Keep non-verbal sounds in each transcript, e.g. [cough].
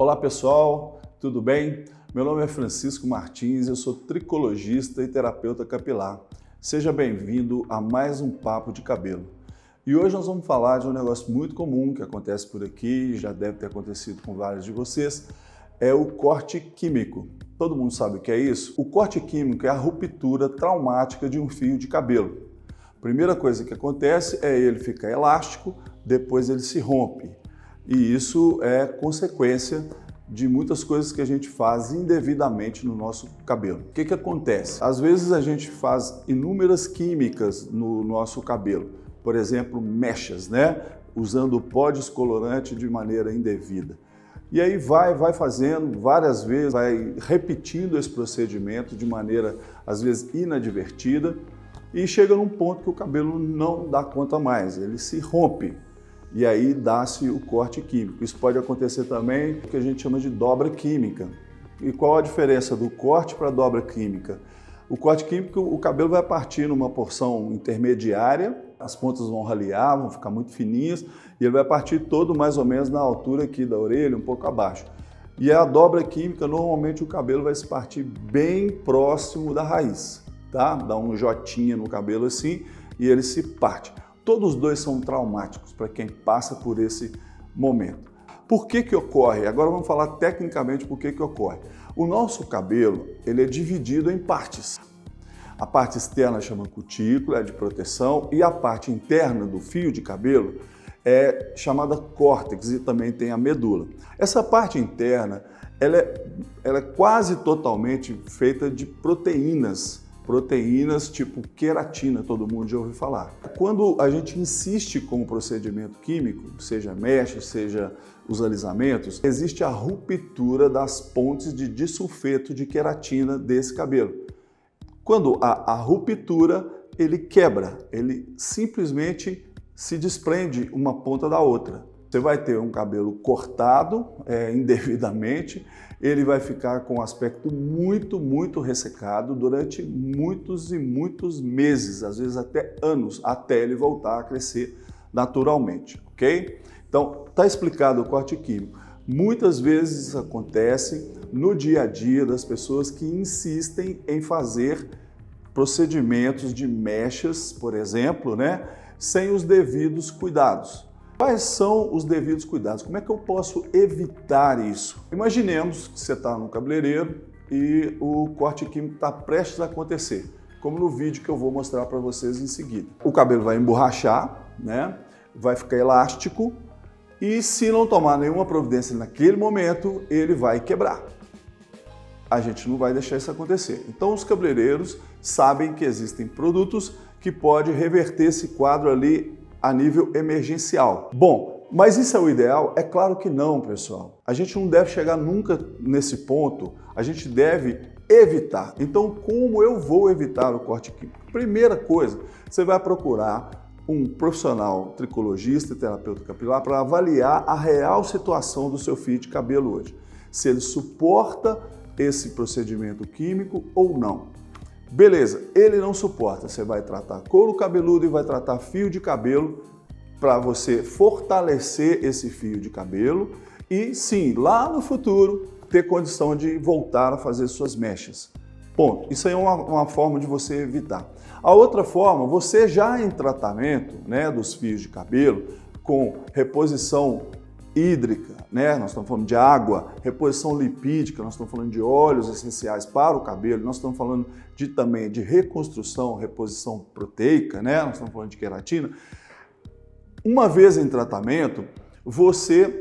Olá pessoal, tudo bem? Meu nome é Francisco Martins, eu sou tricologista e terapeuta capilar. Seja bem-vindo a mais um Papo de Cabelo. E hoje nós vamos falar de um negócio muito comum que acontece por aqui, já deve ter acontecido com vários de vocês, é o corte químico. Todo mundo sabe o que é isso? O corte químico é a ruptura traumática de um fio de cabelo. Primeira coisa que acontece é ele ficar elástico, depois ele se rompe e isso é consequência de muitas coisas que a gente faz indevidamente no nosso cabelo. O que, que acontece? Às vezes a gente faz inúmeras químicas no nosso cabelo, por exemplo, mechas, né? Usando pó descolorante de maneira indevida. E aí vai, vai fazendo várias vezes, vai repetindo esse procedimento de maneira às vezes inadvertida e chega num ponto que o cabelo não dá conta mais, ele se rompe, e aí dá-se o corte químico. Isso pode acontecer também o que a gente chama de dobra química. E qual a diferença do corte para a dobra química? O corte químico, o cabelo vai partir numa porção intermediária, as pontas vão ralear, vão ficar muito fininhas, e ele vai partir todo mais ou menos na altura aqui da orelha, um pouco abaixo. E a dobra química, normalmente o cabelo vai se partir bem próximo da raiz, tá? Dá um jotinha no cabelo assim e ele se parte. Todos os dois são traumáticos para quem passa por esse momento. Por que que ocorre? Agora vamos falar tecnicamente por que que ocorre. O nosso cabelo, ele é dividido em partes. A parte externa chama cutícula, é de proteção, e a parte interna do fio de cabelo é chamada córtex e também tem a medula. Essa parte interna, ela é, ela é quase totalmente feita de proteínas proteínas tipo queratina, todo mundo já ouviu falar. Quando a gente insiste com o procedimento químico, seja mecha, seja os alisamentos, existe a ruptura das pontes de disulfeto de queratina desse cabelo. Quando há a ruptura, ele quebra, ele simplesmente se desprende uma ponta da outra. Você vai ter um cabelo cortado é, [laughs] indevidamente, ele vai ficar com um aspecto muito, muito ressecado durante muitos e muitos meses, às vezes até anos, até ele voltar a crescer naturalmente, ok? Então, está explicado o corte químico. Muitas vezes isso acontece no dia a dia das pessoas que insistem em fazer procedimentos de mechas, por exemplo, né, sem os devidos cuidados. Quais são os devidos cuidados? Como é que eu posso evitar isso? Imaginemos que você está no cabeleireiro e o corte químico está prestes a acontecer, como no vídeo que eu vou mostrar para vocês em seguida. O cabelo vai emborrachar, né? vai ficar elástico e se não tomar nenhuma providência naquele momento, ele vai quebrar. A gente não vai deixar isso acontecer. Então os cabeleireiros sabem que existem produtos que podem reverter esse quadro ali a nível emergencial. Bom, mas isso é o ideal? É claro que não, pessoal. A gente não deve chegar nunca nesse ponto, a gente deve evitar. Então, como eu vou evitar o corte químico? Primeira coisa, você vai procurar um profissional tricologista e terapeuta capilar para avaliar a real situação do seu fio de cabelo hoje. Se ele suporta esse procedimento químico ou não. Beleza, ele não suporta. Você vai tratar couro cabeludo e vai tratar fio de cabelo para você fortalecer esse fio de cabelo e sim, lá no futuro, ter condição de voltar a fazer suas mechas. Ponto. Isso aí é uma, uma forma de você evitar. A outra forma, você já em tratamento né, dos fios de cabelo, com reposição hídrica, né? Nós estamos falando de água, reposição lipídica, nós estamos falando de óleos essenciais para o cabelo, nós estamos falando de também de reconstrução, reposição proteica, né? Nós estamos falando de queratina. Uma vez em tratamento, você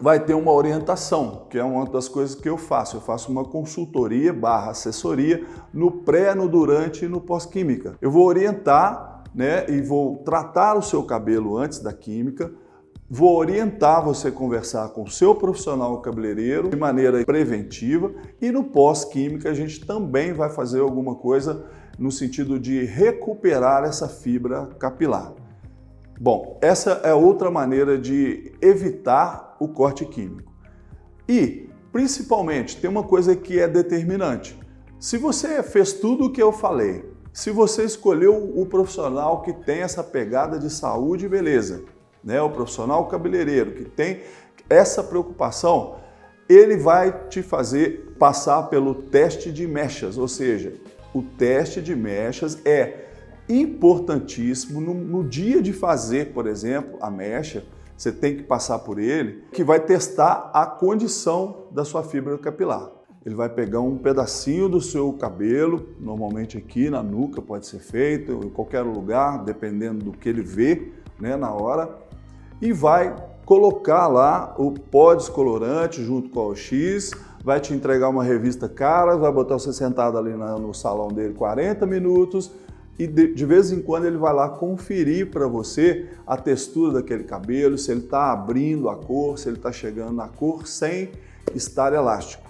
vai ter uma orientação, que é uma das coisas que eu faço. Eu faço uma consultoria barra assessoria no pré, no durante e no pós-química. Eu vou orientar né, e vou tratar o seu cabelo antes da química, Vou orientar você a conversar com o seu profissional cabeleireiro de maneira preventiva e no pós-química a gente também vai fazer alguma coisa no sentido de recuperar essa fibra capilar. Bom, essa é outra maneira de evitar o corte químico. E, principalmente, tem uma coisa que é determinante. Se você fez tudo o que eu falei, se você escolheu o profissional que tem essa pegada de saúde e beleza, né, o profissional cabeleireiro que tem essa preocupação, ele vai te fazer passar pelo teste de mechas, ou seja, o teste de mechas é importantíssimo no, no dia de fazer, por exemplo, a mecha, você tem que passar por ele, que vai testar a condição da sua fibra capilar. Ele vai pegar um pedacinho do seu cabelo, normalmente aqui na nuca pode ser feito, em qualquer lugar, dependendo do que ele vê né, na hora, e vai colocar lá o pó descolorante junto com o X, vai te entregar uma revista cara, vai botar você sentado ali no salão dele 40 minutos e de, de vez em quando ele vai lá conferir para você a textura daquele cabelo, se ele está abrindo a cor, se ele está chegando na cor sem estar elástico.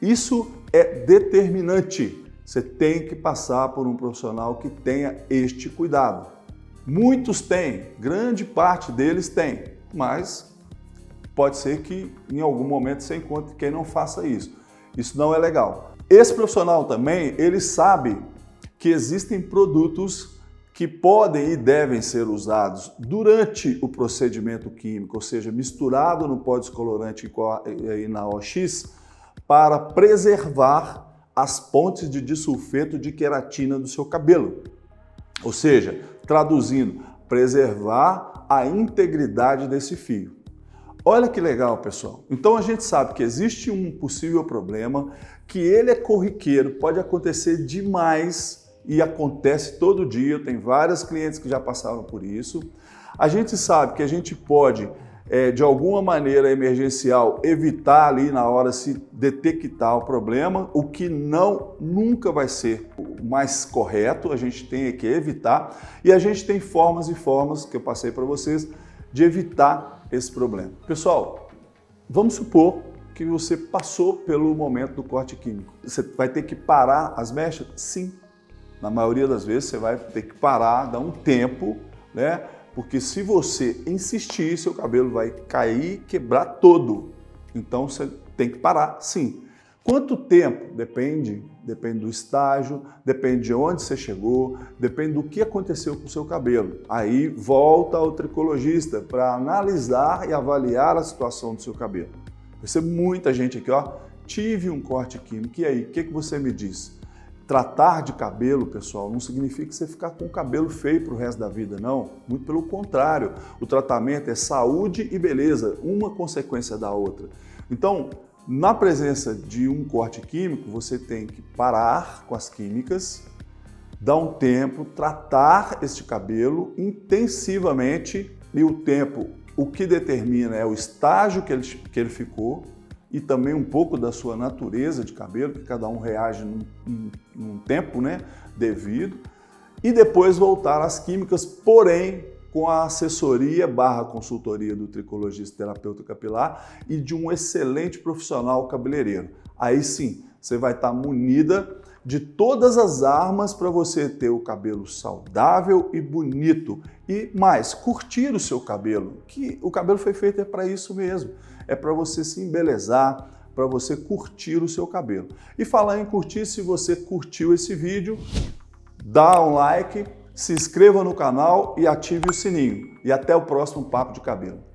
Isso é determinante. Você tem que passar por um profissional que tenha este cuidado. Muitos têm, grande parte deles tem, mas pode ser que em algum momento você encontre quem não faça isso. Isso não é legal. Esse profissional também, ele sabe que existem produtos que podem e devem ser usados durante o procedimento químico, ou seja, misturado no pó descolorante e na OX, para preservar as pontes de disulfeto de queratina do seu cabelo. Ou seja, traduzindo, preservar a integridade desse fio. Olha que legal, pessoal. Então a gente sabe que existe um possível problema, que ele é corriqueiro, pode acontecer demais e acontece todo dia. Tem várias clientes que já passaram por isso. A gente sabe que a gente pode é, de alguma maneira emergencial, evitar ali na hora se detectar o problema, o que não nunca vai ser o mais correto, a gente tem que evitar e a gente tem formas e formas que eu passei para vocês de evitar esse problema. Pessoal, vamos supor que você passou pelo momento do corte químico. Você vai ter que parar as mechas? Sim. Na maioria das vezes você vai ter que parar, dar um tempo, né? Porque se você insistir, seu cabelo vai cair, quebrar todo. Então você tem que parar, sim. Quanto tempo? Depende, depende do estágio, depende de onde você chegou, depende do que aconteceu com o seu cabelo. Aí volta ao tricologista para analisar e avaliar a situação do seu cabelo. Vai ser muita gente aqui, ó. Tive um corte químico, e aí, o que, que você me diz? Tratar de cabelo, pessoal, não significa você ficar com o cabelo feio para o resto da vida, não. Muito pelo contrário. O tratamento é saúde e beleza, uma consequência da outra. Então, na presença de um corte químico, você tem que parar com as químicas, dar um tempo, tratar este cabelo intensivamente e o tempo, o que determina é o estágio que ele, que ele ficou, e também um pouco da sua natureza de cabelo, que cada um reage num, num, num tempo né, devido, e depois voltar às químicas, porém com a assessoria barra consultoria do tricologista terapeuta capilar e de um excelente profissional cabeleireiro. Aí sim, você vai estar munida de todas as armas para você ter o cabelo saudável e bonito e mais curtir o seu cabelo, que o cabelo foi feito é para isso mesmo é para você se embelezar, para você curtir o seu cabelo. E falar em curtir, se você curtiu esse vídeo, dá um like, se inscreva no canal e ative o sininho. E até o próximo Papo de Cabelo.